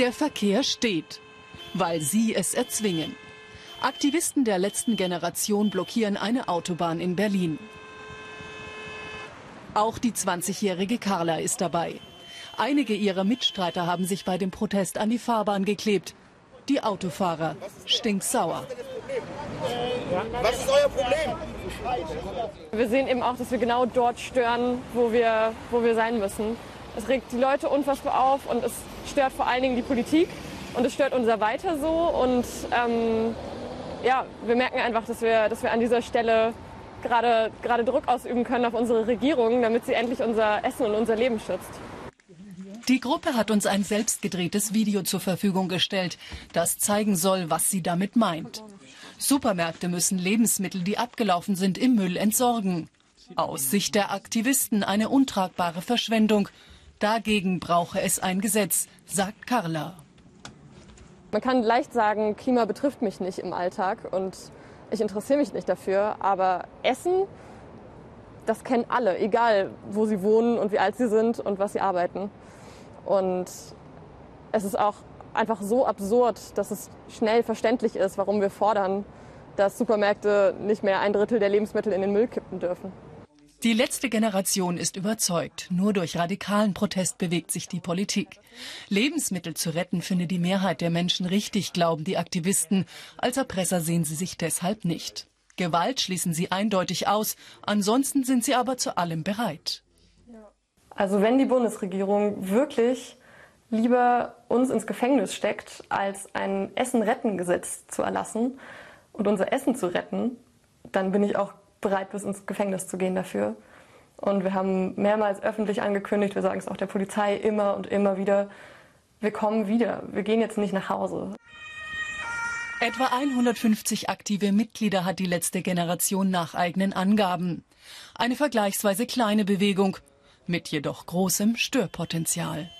Der Verkehr steht, weil sie es erzwingen. Aktivisten der letzten Generation blockieren eine Autobahn in Berlin. Auch die 20-jährige Carla ist dabei. Einige ihrer Mitstreiter haben sich bei dem Protest an die Fahrbahn geklebt. Die Autofahrer stinksauer. Was ist euer Problem? Wir sehen eben auch, dass wir genau dort stören, wo wir, wo wir sein müssen. Es regt die Leute unfassbar auf und es stört vor allen Dingen die Politik und es stört unser Weiter so. Und ähm, ja, wir merken einfach, dass wir, dass wir an dieser Stelle gerade, gerade Druck ausüben können auf unsere Regierung, damit sie endlich unser Essen und unser Leben schützt. Die Gruppe hat uns ein selbstgedrehtes Video zur Verfügung gestellt, das zeigen soll, was sie damit meint. Supermärkte müssen Lebensmittel, die abgelaufen sind, im Müll entsorgen. Aus Sicht der Aktivisten eine untragbare Verschwendung. Dagegen brauche es ein Gesetz, sagt Carla. Man kann leicht sagen, Klima betrifft mich nicht im Alltag und ich interessiere mich nicht dafür, aber Essen, das kennen alle, egal wo sie wohnen und wie alt sie sind und was sie arbeiten. Und es ist auch einfach so absurd, dass es schnell verständlich ist, warum wir fordern, dass Supermärkte nicht mehr ein Drittel der Lebensmittel in den Müll kippen dürfen. Die letzte Generation ist überzeugt, nur durch radikalen Protest bewegt sich die Politik. Lebensmittel zu retten finde die Mehrheit der Menschen richtig, glauben die Aktivisten. Als Erpresser sehen sie sich deshalb nicht. Gewalt schließen sie eindeutig aus, ansonsten sind sie aber zu allem bereit. Also wenn die Bundesregierung wirklich lieber uns ins Gefängnis steckt, als ein Essen-Retten-Gesetz zu erlassen und unser Essen zu retten, dann bin ich auch bereit, bis ins Gefängnis zu gehen dafür. Und wir haben mehrmals öffentlich angekündigt, wir sagen es auch der Polizei immer und immer wieder, wir kommen wieder, wir gehen jetzt nicht nach Hause. Etwa 150 aktive Mitglieder hat die letzte Generation nach eigenen Angaben. Eine vergleichsweise kleine Bewegung mit jedoch großem Störpotenzial.